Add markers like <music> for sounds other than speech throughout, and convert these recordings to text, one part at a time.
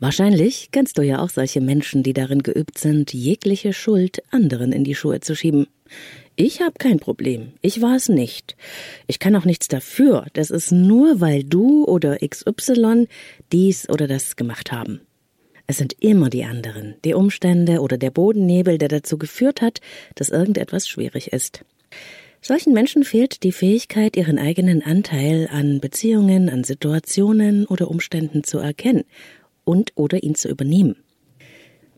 Wahrscheinlich kennst du ja auch solche Menschen, die darin geübt sind, jegliche Schuld anderen in die Schuhe zu schieben. Ich habe kein Problem. Ich war es nicht. Ich kann auch nichts dafür. Das ist nur, weil du oder XY dies oder das gemacht haben. Es sind immer die anderen, die Umstände oder der Bodennebel, der dazu geführt hat, dass irgendetwas schwierig ist. Solchen Menschen fehlt die Fähigkeit, ihren eigenen Anteil an Beziehungen, an Situationen oder Umständen zu erkennen und oder ihn zu übernehmen.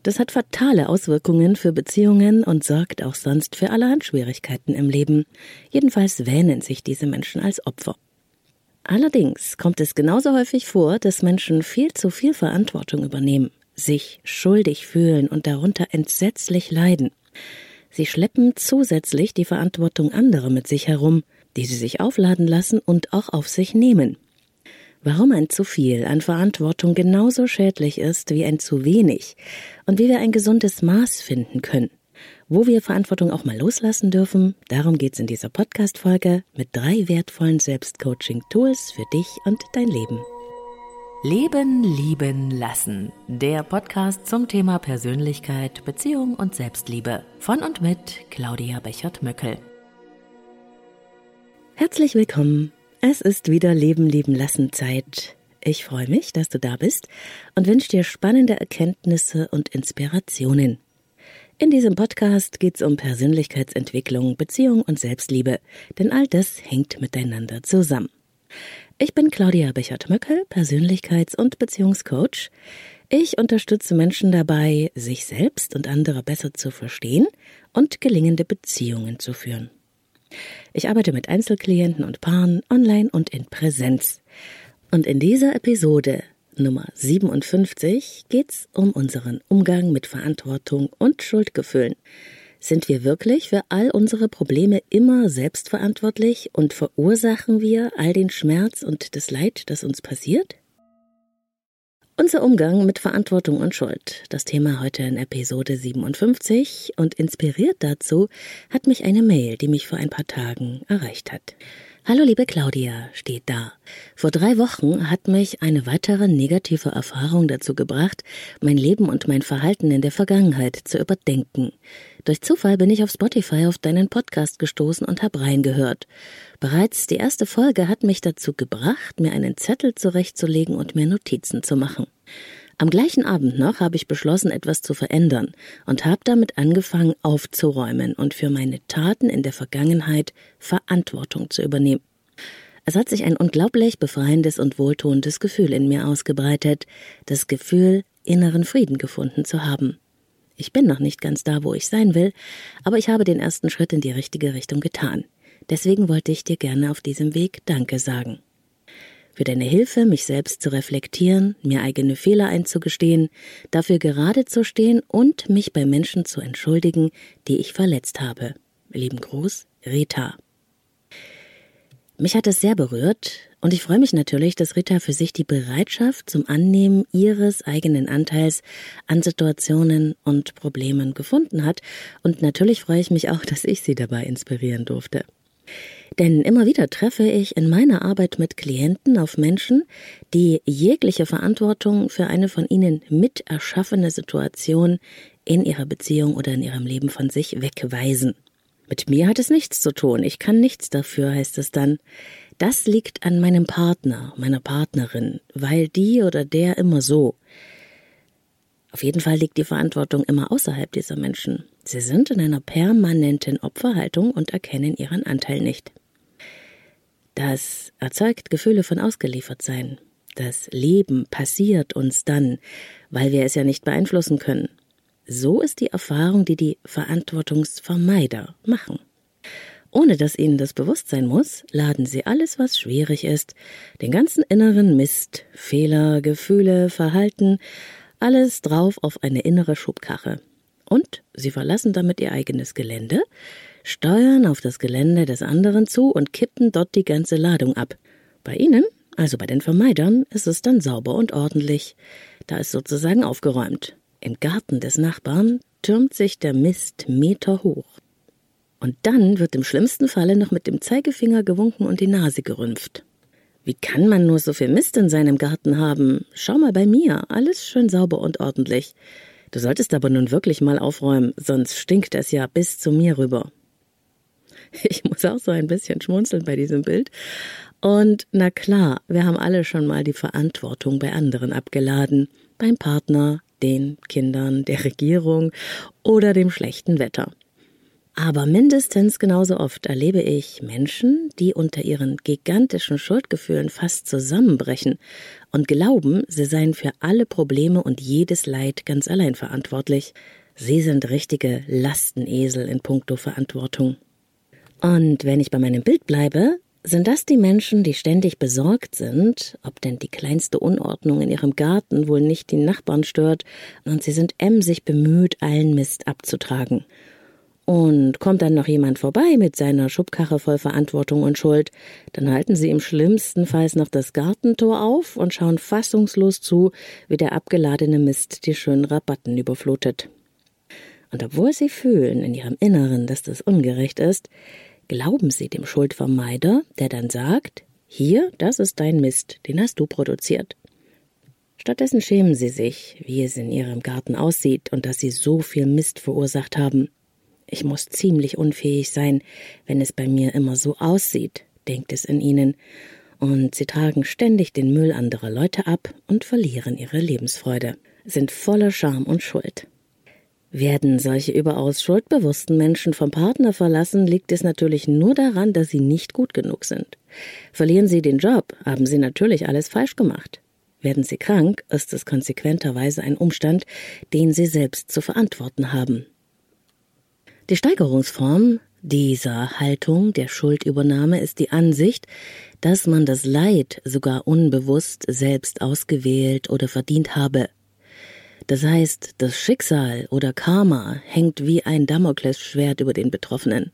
Das hat fatale Auswirkungen für Beziehungen und sorgt auch sonst für allerhand Schwierigkeiten im Leben. Jedenfalls wähnen sich diese Menschen als Opfer. Allerdings kommt es genauso häufig vor, dass Menschen viel zu viel Verantwortung übernehmen, sich schuldig fühlen und darunter entsetzlich leiden. Sie schleppen zusätzlich die Verantwortung anderer mit sich herum, die sie sich aufladen lassen und auch auf sich nehmen. Warum ein zu viel an Verantwortung genauso schädlich ist wie ein zu wenig und wie wir ein gesundes Maß finden können. Wo wir Verantwortung auch mal loslassen dürfen, darum geht's in dieser Podcast-Folge mit drei wertvollen Selbstcoaching-Tools für dich und dein Leben. Leben, lieben, lassen. Der Podcast zum Thema Persönlichkeit, Beziehung und Selbstliebe. Von und mit Claudia Bechert-Möckel. Herzlich willkommen es ist wieder Leben lieben lassen Zeit. Ich freue mich, dass du da bist und wünsche dir spannende Erkenntnisse und Inspirationen. In diesem Podcast geht es um Persönlichkeitsentwicklung, Beziehung und Selbstliebe, denn all das hängt miteinander zusammen. Ich bin Claudia Bechert-Möckel, Persönlichkeits- und Beziehungscoach. Ich unterstütze Menschen dabei, sich selbst und andere besser zu verstehen und gelingende Beziehungen zu führen. Ich arbeite mit Einzelklienten und Paaren online und in Präsenz. Und in dieser Episode Nummer 57 geht's um unseren Umgang mit Verantwortung und Schuldgefühlen. Sind wir wirklich für all unsere Probleme immer selbstverantwortlich und verursachen wir all den Schmerz und das Leid, das uns passiert? Unser Umgang mit Verantwortung und Schuld. Das Thema heute in Episode 57 und inspiriert dazu hat mich eine Mail, die mich vor ein paar Tagen erreicht hat. Hallo liebe Claudia, steht da. Vor drei Wochen hat mich eine weitere negative Erfahrung dazu gebracht, mein Leben und mein Verhalten in der Vergangenheit zu überdenken. Durch Zufall bin ich auf Spotify auf deinen Podcast gestoßen und hab reingehört. Bereits die erste Folge hat mich dazu gebracht, mir einen Zettel zurechtzulegen und mir Notizen zu machen. Am gleichen Abend noch habe ich beschlossen, etwas zu verändern und habe damit angefangen aufzuräumen und für meine Taten in der Vergangenheit Verantwortung zu übernehmen. Es hat sich ein unglaublich befreiendes und wohltuendes Gefühl in mir ausgebreitet, das Gefühl, inneren Frieden gefunden zu haben. Ich bin noch nicht ganz da, wo ich sein will, aber ich habe den ersten Schritt in die richtige Richtung getan. Deswegen wollte ich dir gerne auf diesem Weg Danke sagen für deine Hilfe, mich selbst zu reflektieren, mir eigene Fehler einzugestehen, dafür gerade zu stehen und mich bei Menschen zu entschuldigen, die ich verletzt habe. Lieben Gruß, Rita. Mich hat es sehr berührt und ich freue mich natürlich, dass Rita für sich die Bereitschaft zum Annehmen ihres eigenen Anteils an Situationen und Problemen gefunden hat und natürlich freue ich mich auch, dass ich sie dabei inspirieren durfte. Denn immer wieder treffe ich in meiner Arbeit mit Klienten auf Menschen, die jegliche Verantwortung für eine von ihnen mit erschaffene Situation in ihrer Beziehung oder in ihrem Leben von sich wegweisen. Mit mir hat es nichts zu tun, ich kann nichts dafür, heißt es dann. Das liegt an meinem Partner, meiner Partnerin, weil die oder der immer so. Auf jeden Fall liegt die Verantwortung immer außerhalb dieser Menschen. Sie sind in einer permanenten Opferhaltung und erkennen ihren Anteil nicht. Das erzeugt Gefühle von Ausgeliefertsein. Das Leben passiert uns dann, weil wir es ja nicht beeinflussen können. So ist die Erfahrung, die die Verantwortungsvermeider machen. Ohne dass ihnen das bewusst sein muss, laden sie alles, was schwierig ist, den ganzen inneren Mist, Fehler, Gefühle, Verhalten, alles drauf auf eine innere Schubkarre. Und sie verlassen damit ihr eigenes Gelände, steuern auf das Gelände des anderen zu und kippen dort die ganze Ladung ab. Bei ihnen, also bei den Vermeidern, ist es dann sauber und ordentlich. Da ist sozusagen aufgeräumt. Im Garten des Nachbarn türmt sich der Mist Meter hoch. Und dann wird im schlimmsten Falle noch mit dem Zeigefinger gewunken und die Nase gerümpft. Wie kann man nur so viel Mist in seinem Garten haben? Schau mal bei mir, alles schön sauber und ordentlich. Du solltest aber nun wirklich mal aufräumen, sonst stinkt es ja bis zu mir rüber. <laughs> Ich muss auch so ein bisschen schmunzeln bei diesem Bild. Und na klar, wir haben alle schon mal die Verantwortung bei anderen abgeladen. Beim Partner, den Kindern, der Regierung oder dem schlechten Wetter. Aber mindestens genauso oft erlebe ich Menschen, die unter ihren gigantischen Schuldgefühlen fast zusammenbrechen und glauben, sie seien für alle Probleme und jedes Leid ganz allein verantwortlich. Sie sind richtige Lastenesel in puncto Verantwortung. Und wenn ich bei meinem Bild bleibe, sind das die Menschen, die ständig besorgt sind, ob denn die kleinste Unordnung in ihrem Garten wohl nicht die Nachbarn stört, und sie sind emsig bemüht, allen Mist abzutragen. Und kommt dann noch jemand vorbei mit seiner Schubkarre voll Verantwortung und Schuld, dann halten sie im schlimmsten Fall noch das Gartentor auf und schauen fassungslos zu, wie der abgeladene Mist die schönen Rabatten überflutet. Und obwohl sie fühlen in ihrem Inneren, dass das ungerecht ist, glauben sie dem Schuldvermeider, der dann sagt, hier, das ist dein Mist, den hast du produziert. Stattdessen schämen sie sich, wie es in ihrem Garten aussieht und dass sie so viel Mist verursacht haben. Ich muss ziemlich unfähig sein, wenn es bei mir immer so aussieht, denkt es in ihnen, und sie tragen ständig den Müll anderer Leute ab und verlieren ihre Lebensfreude, sind voller Scham und Schuld. Werden solche überaus schuldbewussten Menschen vom Partner verlassen, liegt es natürlich nur daran, dass sie nicht gut genug sind. Verlieren sie den Job, haben sie natürlich alles falsch gemacht. Werden sie krank, ist es konsequenterweise ein Umstand, den sie selbst zu verantworten haben. Die Steigerungsform dieser Haltung der Schuldübernahme ist die Ansicht, dass man das Leid sogar unbewusst selbst ausgewählt oder verdient habe. Das heißt, das Schicksal oder Karma hängt wie ein Damoklesschwert über den Betroffenen.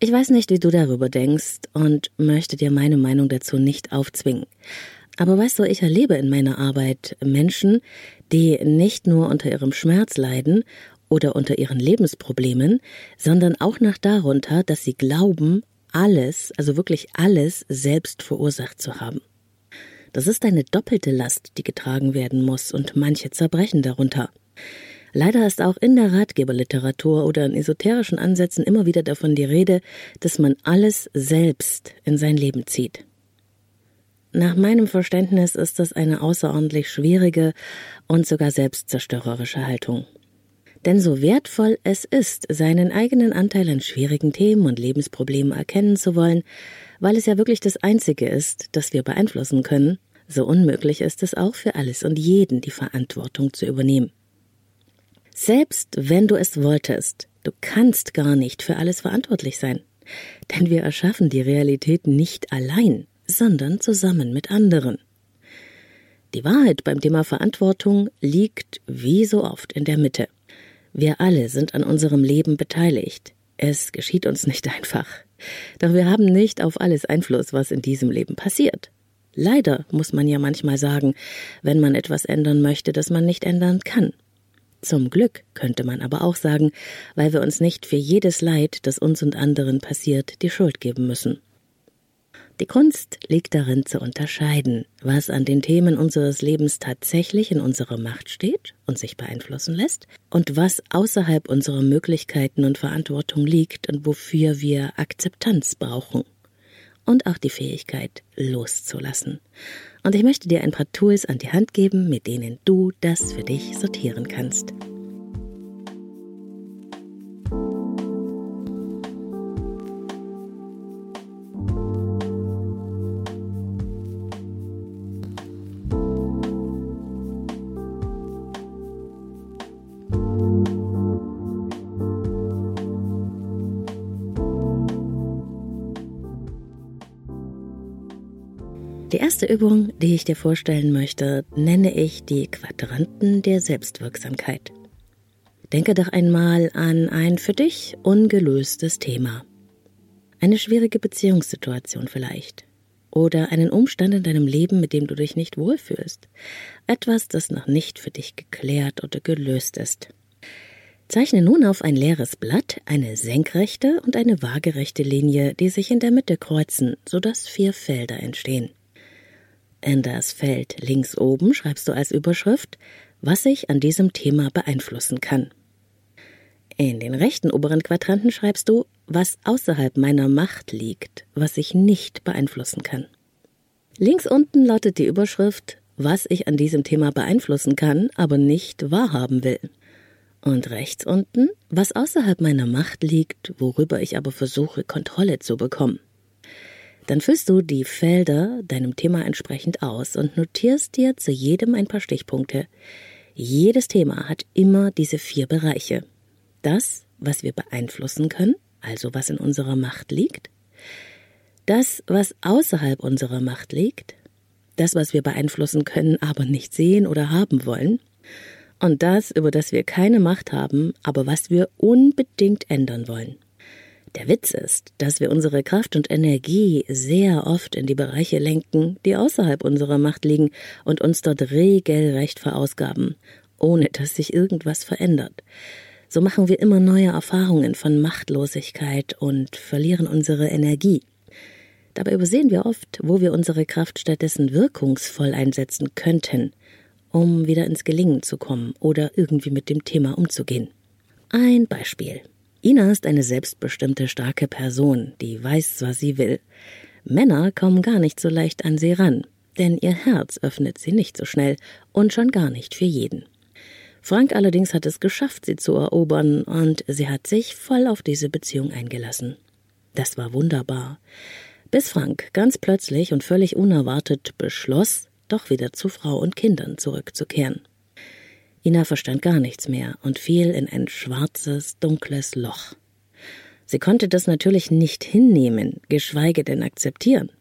Ich weiß nicht, wie du darüber denkst und möchte dir meine Meinung dazu nicht aufzwingen. Aber weißt du, ich erlebe in meiner Arbeit Menschen, die nicht nur unter ihrem Schmerz leiden oder unter ihren Lebensproblemen, sondern auch nach darunter, dass sie glauben, alles, also wirklich alles selbst verursacht zu haben. Das ist eine doppelte Last, die getragen werden muss, und manche zerbrechen darunter. Leider ist auch in der Ratgeberliteratur oder in esoterischen Ansätzen immer wieder davon die Rede, dass man alles selbst in sein Leben zieht. Nach meinem Verständnis ist das eine außerordentlich schwierige und sogar selbstzerstörerische Haltung. Denn so wertvoll es ist, seinen eigenen Anteil an schwierigen Themen und Lebensproblemen erkennen zu wollen, weil es ja wirklich das Einzige ist, das wir beeinflussen können, so unmöglich ist es auch für alles und jeden, die Verantwortung zu übernehmen. Selbst wenn du es wolltest, du kannst gar nicht für alles verantwortlich sein. Denn wir erschaffen die Realität nicht allein, sondern zusammen mit anderen. Die Wahrheit beim Thema Verantwortung liegt wie so oft in der Mitte. Wir alle sind an unserem Leben beteiligt. Es geschieht uns nicht einfach. Doch wir haben nicht auf alles Einfluss, was in diesem Leben passiert. Leider muss man ja manchmal sagen, wenn man etwas ändern möchte, das man nicht ändern kann. Zum Glück könnte man aber auch sagen, weil wir uns nicht für jedes Leid, das uns und anderen passiert, die Schuld geben müssen. Die Kunst liegt darin zu unterscheiden, was an den Themen unseres Lebens tatsächlich in unserer Macht steht und sich beeinflussen lässt und was außerhalb unserer Möglichkeiten und Verantwortung liegt und wofür wir Akzeptanz brauchen. Und auch die Fähigkeit loszulassen. Und ich möchte dir ein paar Tools an die Hand geben, mit denen du das für dich sortieren kannst. Erste Übung, die ich dir vorstellen möchte, nenne ich die Quadranten der Selbstwirksamkeit. Denke doch einmal an ein für dich ungelöstes Thema. Eine schwierige Beziehungssituation vielleicht. Oder einen Umstand in deinem Leben, mit dem du dich nicht wohlfühlst. Etwas, das noch nicht für dich geklärt oder gelöst ist. Zeichne nun auf ein leeres Blatt eine senkrechte und eine waagerechte Linie, die sich in der Mitte kreuzen, sodass vier Felder entstehen. In das Feld links oben schreibst du als Überschrift, was ich an diesem Thema beeinflussen kann. In den rechten oberen Quadranten schreibst du, was außerhalb meiner Macht liegt, was ich nicht beeinflussen kann. Links unten lautet die Überschrift, was ich an diesem Thema beeinflussen kann, aber nicht wahrhaben will. Und rechts unten, was außerhalb meiner Macht liegt, worüber ich aber versuche, Kontrolle zu bekommen. Dann füllst du die Felder deinem Thema entsprechend aus und notierst dir zu jedem ein paar Stichpunkte. Jedes Thema hat immer diese vier Bereiche. Das, was wir beeinflussen können, also was in unserer Macht liegt. Das, was außerhalb unserer Macht liegt. Das, was wir beeinflussen können, aber nicht sehen oder haben wollen und das, über das wir keine Macht haben, aber was wir unbedingt ändern wollen. Der Witz ist, dass wir unsere Kraft und Energie sehr oft in die Bereiche lenken, die außerhalb unserer Macht liegen und uns dort regelrecht verausgaben, ohne dass sich irgendwas verändert. So machen wir immer neue Erfahrungen von Machtlosigkeit und verlieren unsere Energie. Dabei übersehen wir oft, wo wir unsere Kraft stattdessen wirkungsvoll einsetzen könnten um wieder ins Gelingen zu kommen oder irgendwie mit dem Thema umzugehen. Ein Beispiel. Ina ist eine selbstbestimmte, starke Person, die weiß, was sie will. Männer kommen gar nicht so leicht an sie ran, denn ihr Herz öffnet sie nicht so schnell und schon gar nicht für jeden. Frank allerdings hat es geschafft, sie zu erobern, und sie hat sich voll auf diese Beziehung eingelassen. Das war wunderbar. Bis Frank ganz plötzlich und völlig unerwartet beschloss, doch wieder zu Frau und Kindern zurückzukehren. Ina verstand gar nichts mehr und fiel in ein schwarzes, dunkles Loch. Sie konnte das natürlich nicht hinnehmen, geschweige denn akzeptieren.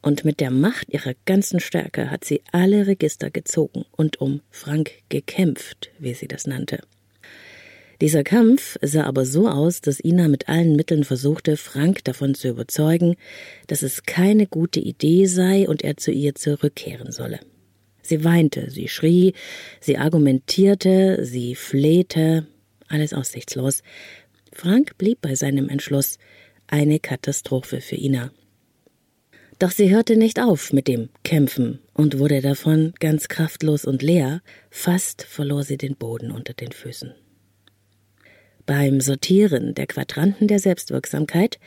Und mit der Macht ihrer ganzen Stärke hat sie alle Register gezogen und um Frank gekämpft, wie sie das nannte. Dieser Kampf sah aber so aus, dass Ina mit allen Mitteln versuchte, Frank davon zu überzeugen, dass es keine gute Idee sei und er zu ihr zurückkehren solle. Sie weinte, sie schrie, sie argumentierte, sie flehte, alles aussichtslos. Frank blieb bei seinem Entschluss, eine Katastrophe für Ina. Doch sie hörte nicht auf mit dem Kämpfen und wurde davon ganz kraftlos und leer, fast verlor sie den Boden unter den Füßen. Beim Sortieren der Quadranten der Selbstwirksamkeit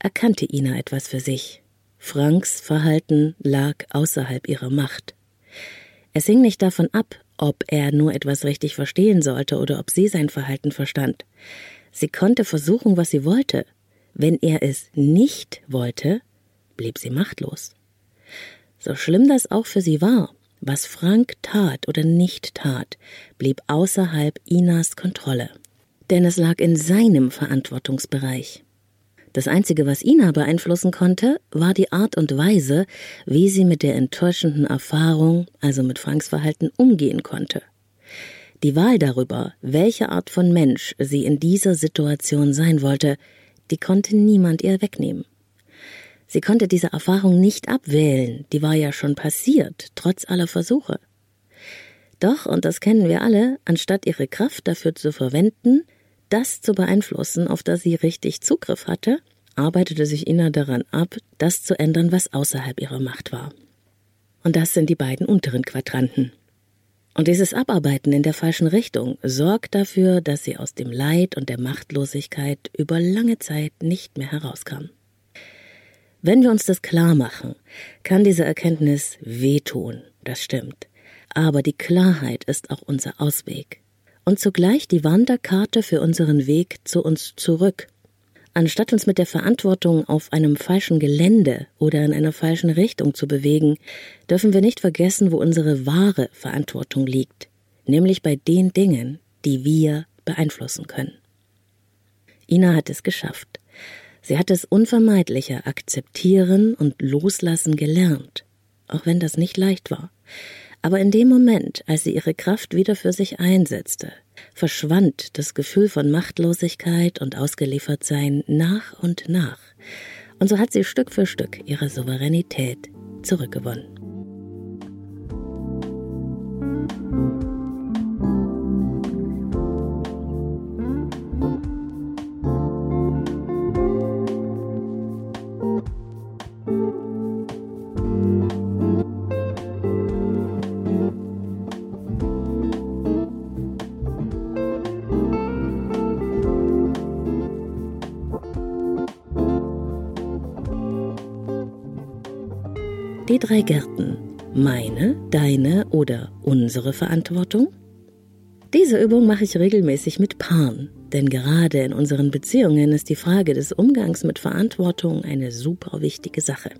erkannte Ina etwas für sich. Franks Verhalten lag außerhalb ihrer Macht. Es hing nicht davon ab, ob er nur etwas richtig verstehen sollte oder ob sie sein Verhalten verstand. Sie konnte versuchen, was sie wollte. Wenn er es nicht wollte, blieb sie machtlos. So schlimm das auch für sie war, was Frank tat oder nicht tat, blieb außerhalb Inas Kontrolle denn es lag in seinem Verantwortungsbereich. Das Einzige, was Ina beeinflussen konnte, war die Art und Weise, wie sie mit der enttäuschenden Erfahrung, also mit Franks Verhalten, umgehen konnte. Die Wahl darüber, welche Art von Mensch sie in dieser Situation sein wollte, die konnte niemand ihr wegnehmen. Sie konnte diese Erfahrung nicht abwählen, die war ja schon passiert, trotz aller Versuche. Doch, und das kennen wir alle, anstatt ihre Kraft dafür zu verwenden, das zu beeinflussen, auf das sie richtig Zugriff hatte, arbeitete sich Ina daran ab, das zu ändern, was außerhalb ihrer Macht war. Und das sind die beiden unteren Quadranten. Und dieses Abarbeiten in der falschen Richtung sorgt dafür, dass sie aus dem Leid und der Machtlosigkeit über lange Zeit nicht mehr herauskam. Wenn wir uns das klar machen, kann diese Erkenntnis wehtun, das stimmt. Aber die Klarheit ist auch unser Ausweg und zugleich die Wanderkarte für unseren Weg zu uns zurück. Anstatt uns mit der Verantwortung auf einem falschen Gelände oder in einer falschen Richtung zu bewegen, dürfen wir nicht vergessen, wo unsere wahre Verantwortung liegt, nämlich bei den Dingen, die wir beeinflussen können. Ina hat es geschafft. Sie hat es unvermeidlicher akzeptieren und loslassen gelernt, auch wenn das nicht leicht war. Aber in dem Moment, als sie ihre Kraft wieder für sich einsetzte, verschwand das Gefühl von Machtlosigkeit und Ausgeliefertsein nach und nach. Und so hat sie Stück für Stück ihre Souveränität zurückgewonnen. Drei Gärten. Meine, deine oder unsere Verantwortung? Diese Übung mache ich regelmäßig mit Paaren, denn gerade in unseren Beziehungen ist die Frage des Umgangs mit Verantwortung eine super wichtige Sache.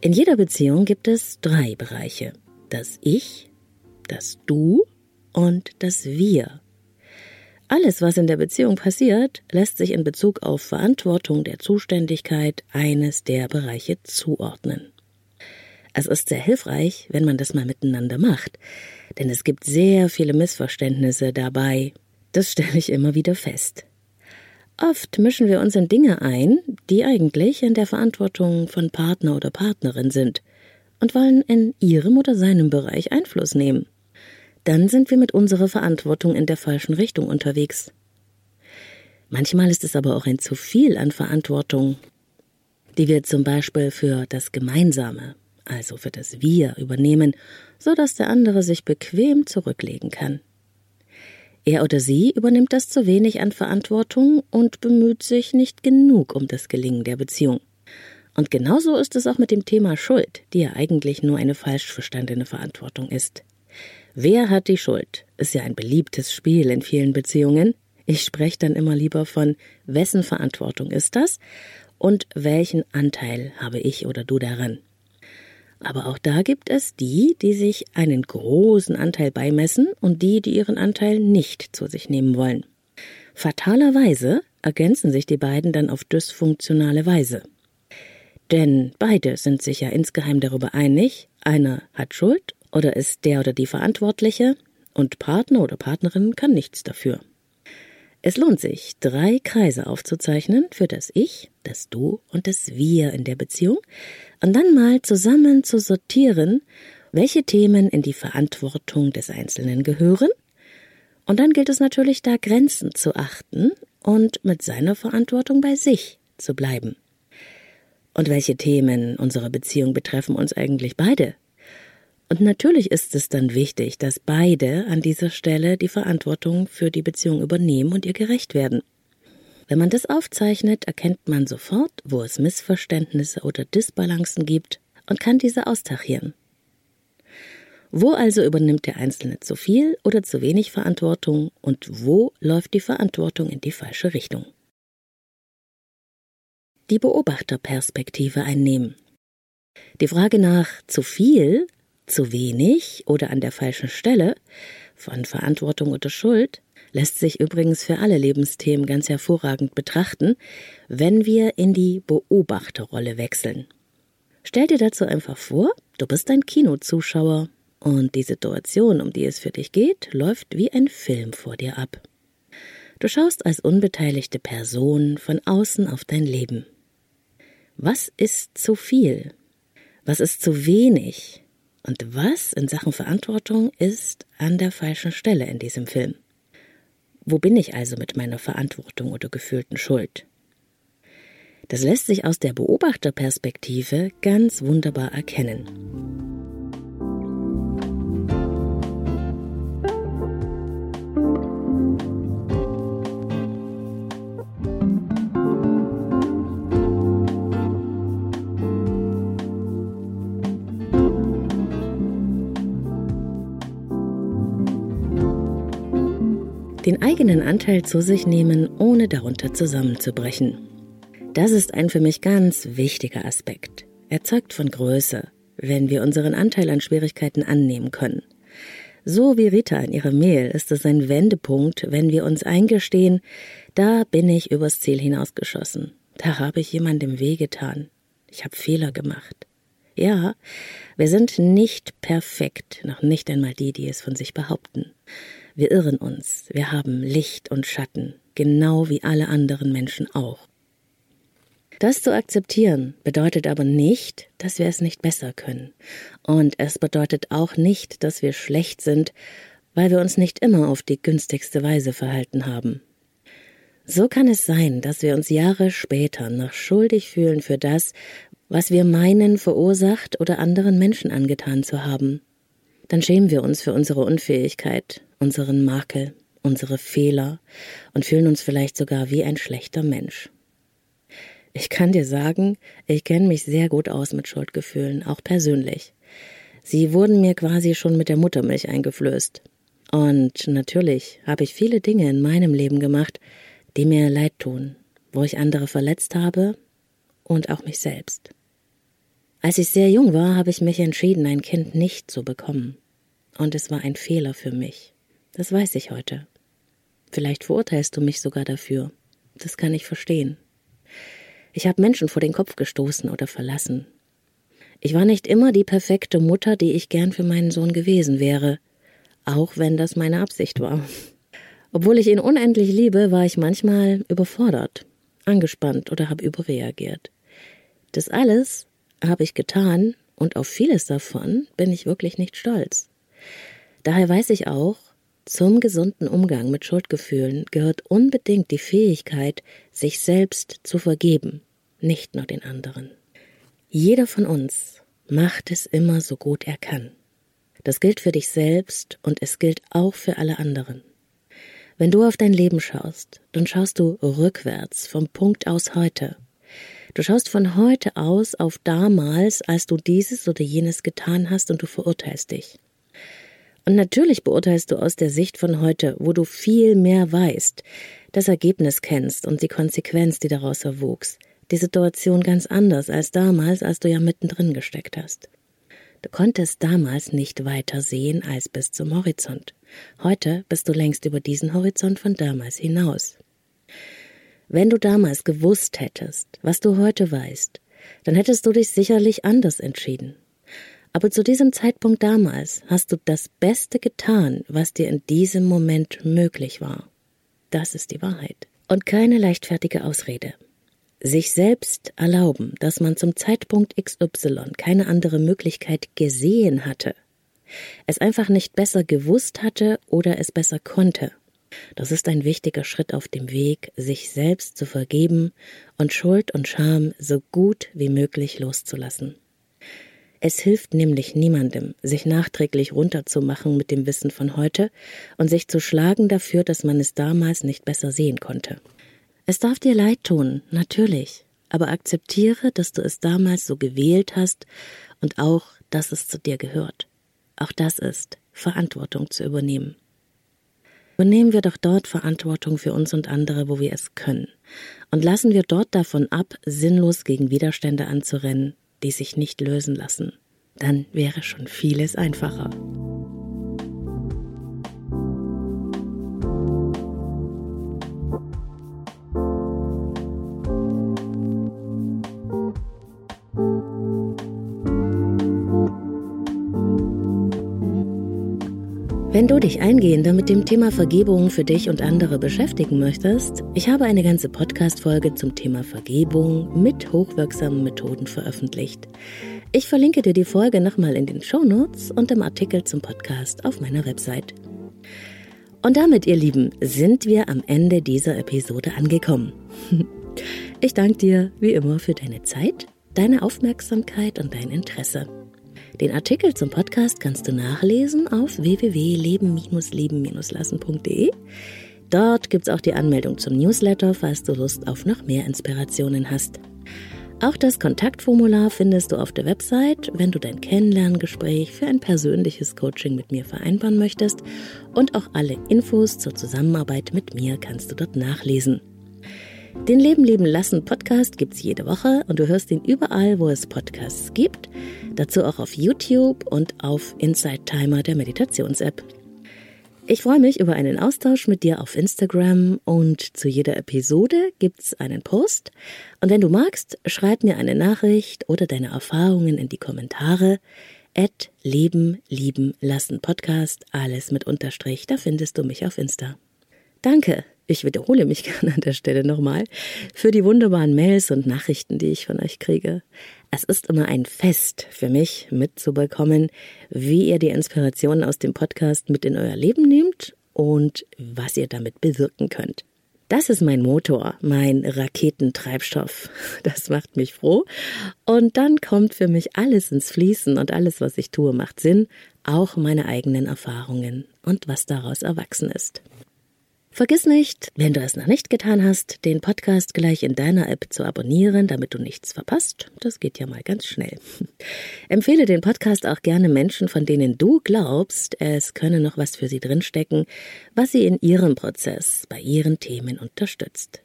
In jeder Beziehung gibt es drei Bereiche. Das Ich, das Du und das Wir. Alles, was in der Beziehung passiert, lässt sich in Bezug auf Verantwortung der Zuständigkeit eines der Bereiche zuordnen. Es ist sehr hilfreich, wenn man das mal miteinander macht, denn es gibt sehr viele Missverständnisse dabei. Das stelle ich immer wieder fest. Oft mischen wir uns in Dinge ein, die eigentlich in der Verantwortung von Partner oder Partnerin sind und wollen in ihrem oder seinem Bereich Einfluss nehmen. Dann sind wir mit unserer Verantwortung in der falschen Richtung unterwegs. Manchmal ist es aber auch ein zu viel an Verantwortung, die wir zum Beispiel für das Gemeinsame, also für das Wir übernehmen, so dass der andere sich bequem zurücklegen kann. Er oder sie übernimmt das zu wenig an Verantwortung und bemüht sich nicht genug um das Gelingen der Beziehung. Und genauso ist es auch mit dem Thema Schuld, die ja eigentlich nur eine falsch verstandene Verantwortung ist. Wer hat die Schuld? Ist ja ein beliebtes Spiel in vielen Beziehungen. Ich spreche dann immer lieber von wessen Verantwortung ist das und welchen Anteil habe ich oder du daran. Aber auch da gibt es die, die sich einen großen Anteil beimessen und die, die ihren Anteil nicht zu sich nehmen wollen. Fatalerweise ergänzen sich die beiden dann auf dysfunktionale Weise. Denn beide sind sich ja insgeheim darüber einig, einer hat Schuld oder ist der oder die Verantwortliche und Partner oder Partnerin kann nichts dafür. Es lohnt sich, drei Kreise aufzuzeichnen für das Ich, das Du und das Wir in der Beziehung und dann mal zusammen zu sortieren, welche Themen in die Verantwortung des Einzelnen gehören. Und dann gilt es natürlich, da Grenzen zu achten und mit seiner Verantwortung bei sich zu bleiben. Und welche Themen unserer Beziehung betreffen uns eigentlich beide? Und natürlich ist es dann wichtig, dass beide an dieser Stelle die Verantwortung für die Beziehung übernehmen und ihr gerecht werden. Wenn man das aufzeichnet, erkennt man sofort, wo es Missverständnisse oder Disbalancen gibt und kann diese austachieren. Wo also übernimmt der Einzelne zu viel oder zu wenig Verantwortung und wo läuft die Verantwortung in die falsche Richtung? Die Beobachterperspektive einnehmen. Die Frage nach zu viel zu wenig oder an der falschen Stelle von Verantwortung oder Schuld lässt sich übrigens für alle Lebensthemen ganz hervorragend betrachten, wenn wir in die Beobachterrolle wechseln. Stell dir dazu einfach vor, du bist ein Kinozuschauer und die Situation, um die es für dich geht, läuft wie ein Film vor dir ab. Du schaust als unbeteiligte Person von außen auf dein Leben. Was ist zu viel? Was ist zu wenig? Und was in Sachen Verantwortung ist an der falschen Stelle in diesem Film? Wo bin ich also mit meiner Verantwortung oder gefühlten Schuld? Das lässt sich aus der Beobachterperspektive ganz wunderbar erkennen. Den eigenen Anteil zu sich nehmen, ohne darunter zusammenzubrechen. Das ist ein für mich ganz wichtiger Aspekt. Er zeugt von Größe, wenn wir unseren Anteil an Schwierigkeiten annehmen können. So wie Rita in ihrer Mail ist es ein Wendepunkt, wenn wir uns eingestehen, da bin ich übers Ziel hinausgeschossen. Da habe ich jemandem wehgetan. Ich habe Fehler gemacht. Ja, wir sind nicht perfekt, noch nicht einmal die, die es von sich behaupten. Wir irren uns, wir haben Licht und Schatten, genau wie alle anderen Menschen auch. Das zu akzeptieren bedeutet aber nicht, dass wir es nicht besser können. Und es bedeutet auch nicht, dass wir schlecht sind, weil wir uns nicht immer auf die günstigste Weise verhalten haben. So kann es sein, dass wir uns Jahre später noch schuldig fühlen für das, was wir meinen verursacht oder anderen Menschen angetan zu haben. Dann schämen wir uns für unsere Unfähigkeit unseren Makel, unsere Fehler und fühlen uns vielleicht sogar wie ein schlechter Mensch. Ich kann dir sagen, ich kenne mich sehr gut aus mit Schuldgefühlen, auch persönlich. Sie wurden mir quasi schon mit der Muttermilch eingeflößt. Und natürlich habe ich viele Dinge in meinem Leben gemacht, die mir leid tun, wo ich andere verletzt habe und auch mich selbst. Als ich sehr jung war, habe ich mich entschieden, ein Kind nicht zu bekommen. Und es war ein Fehler für mich. Das weiß ich heute. Vielleicht verurteilst du mich sogar dafür. Das kann ich verstehen. Ich habe Menschen vor den Kopf gestoßen oder verlassen. Ich war nicht immer die perfekte Mutter, die ich gern für meinen Sohn gewesen wäre, auch wenn das meine Absicht war. Obwohl ich ihn unendlich liebe, war ich manchmal überfordert, angespannt oder habe überreagiert. Das alles habe ich getan und auf vieles davon bin ich wirklich nicht stolz. Daher weiß ich auch, zum gesunden Umgang mit Schuldgefühlen gehört unbedingt die Fähigkeit, sich selbst zu vergeben, nicht nur den anderen. Jeder von uns macht es immer so gut er kann. Das gilt für dich selbst und es gilt auch für alle anderen. Wenn du auf dein Leben schaust, dann schaust du rückwärts vom Punkt aus heute. Du schaust von heute aus auf damals, als du dieses oder jenes getan hast und du verurteilst dich. Und natürlich beurteilst du aus der Sicht von heute, wo du viel mehr weißt, das Ergebnis kennst und die Konsequenz, die daraus erwuchs, die Situation ganz anders als damals, als du ja mittendrin gesteckt hast. Du konntest damals nicht weiter sehen als bis zum Horizont. Heute bist du längst über diesen Horizont von damals hinaus. Wenn du damals gewusst hättest, was du heute weißt, dann hättest du dich sicherlich anders entschieden. Aber zu diesem Zeitpunkt damals hast du das Beste getan, was dir in diesem Moment möglich war. Das ist die Wahrheit. Und keine leichtfertige Ausrede. Sich selbst erlauben, dass man zum Zeitpunkt XY keine andere Möglichkeit gesehen hatte, es einfach nicht besser gewusst hatte oder es besser konnte. Das ist ein wichtiger Schritt auf dem Weg, sich selbst zu vergeben und Schuld und Scham so gut wie möglich loszulassen. Es hilft nämlich niemandem, sich nachträglich runterzumachen mit dem Wissen von heute und sich zu schlagen dafür, dass man es damals nicht besser sehen konnte. Es darf dir leid tun, natürlich, aber akzeptiere, dass du es damals so gewählt hast und auch, dass es zu dir gehört. Auch das ist, Verantwortung zu übernehmen. Übernehmen wir doch dort Verantwortung für uns und andere, wo wir es können, und lassen wir dort davon ab, sinnlos gegen Widerstände anzurennen, die sich nicht lösen lassen. Dann wäre schon vieles einfacher. Wenn du dich eingehender mit dem Thema Vergebung für dich und andere beschäftigen möchtest, ich habe eine ganze Podcast-Folge zum Thema Vergebung mit hochwirksamen Methoden veröffentlicht. Ich verlinke dir die Folge nochmal in den Show Notes und im Artikel zum Podcast auf meiner Website. Und damit, ihr Lieben, sind wir am Ende dieser Episode angekommen. <laughs> Ich danke dir wie immer für deine Zeit, deine Aufmerksamkeit und dein Interesse. Den Artikel zum Podcast kannst du nachlesen auf www.leben-leben-lassen.de. Dort gibt es auch die Anmeldung zum Newsletter, falls du Lust auf noch mehr Inspirationen hast. Auch das Kontaktformular findest du auf der Website, wenn du dein Kennenlerngespräch für ein persönliches Coaching mit mir vereinbaren möchtest. Und auch alle Infos zur Zusammenarbeit mit mir kannst du dort nachlesen. Den Leben leben lassen Podcast gibt's jede Woche und du hörst ihn überall, wo es Podcasts gibt. Dazu auch auf YouTube und auf Inside Timer der Meditations-App. Ich freue mich über einen Austausch mit dir auf Instagram und zu jeder Episode gibt's einen Post. Und wenn du magst, schreib mir eine Nachricht oder deine Erfahrungen in die Kommentare. At Leben, Lieben, Lassen Podcast, alles mit Unterstrich, da findest du mich auf Insta. Danke, ich wiederhole mich <laughs> gerne an der Stelle nochmal, für die wunderbaren Mails und Nachrichten, die ich von euch kriege. Es ist immer ein Fest für mich mitzubekommen, wie ihr die Inspirationen aus dem Podcast mit in euer Leben nehmt und was ihr damit bewirken könnt. Das ist mein Motor, mein Raketentreibstoff. Das macht mich froh. Und dann kommt für mich alles ins Fließen und alles, was ich tue, macht Sinn, auch meine eigenen Erfahrungen und was daraus erwachsen ist. Vergiss nicht, wenn du es noch nicht getan hast, den Podcast gleich in deiner App zu abonnieren, damit du nichts verpasst. Das geht ja mal ganz schnell. <laughs> Empfehle den Podcast auch gerne Menschen, von denen du glaubst, es könne noch was für sie drinstecken, was sie in ihrem Prozess bei ihren Themen unterstützt.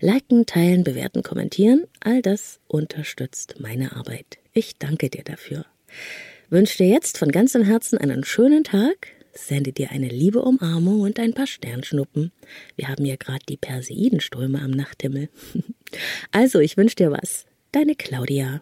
Liken, teilen, bewerten, kommentieren, all das unterstützt meine Arbeit. Ich danke dir dafür. Wünsche dir jetzt von ganzem Herzen einen schönen Tag sende dir eine liebe Umarmung und ein paar Sternschnuppen. Wir haben ja gerade die Perseidenströme am Nachthimmel. <laughs> Also, ich wünsche dir was. Deine Claudia.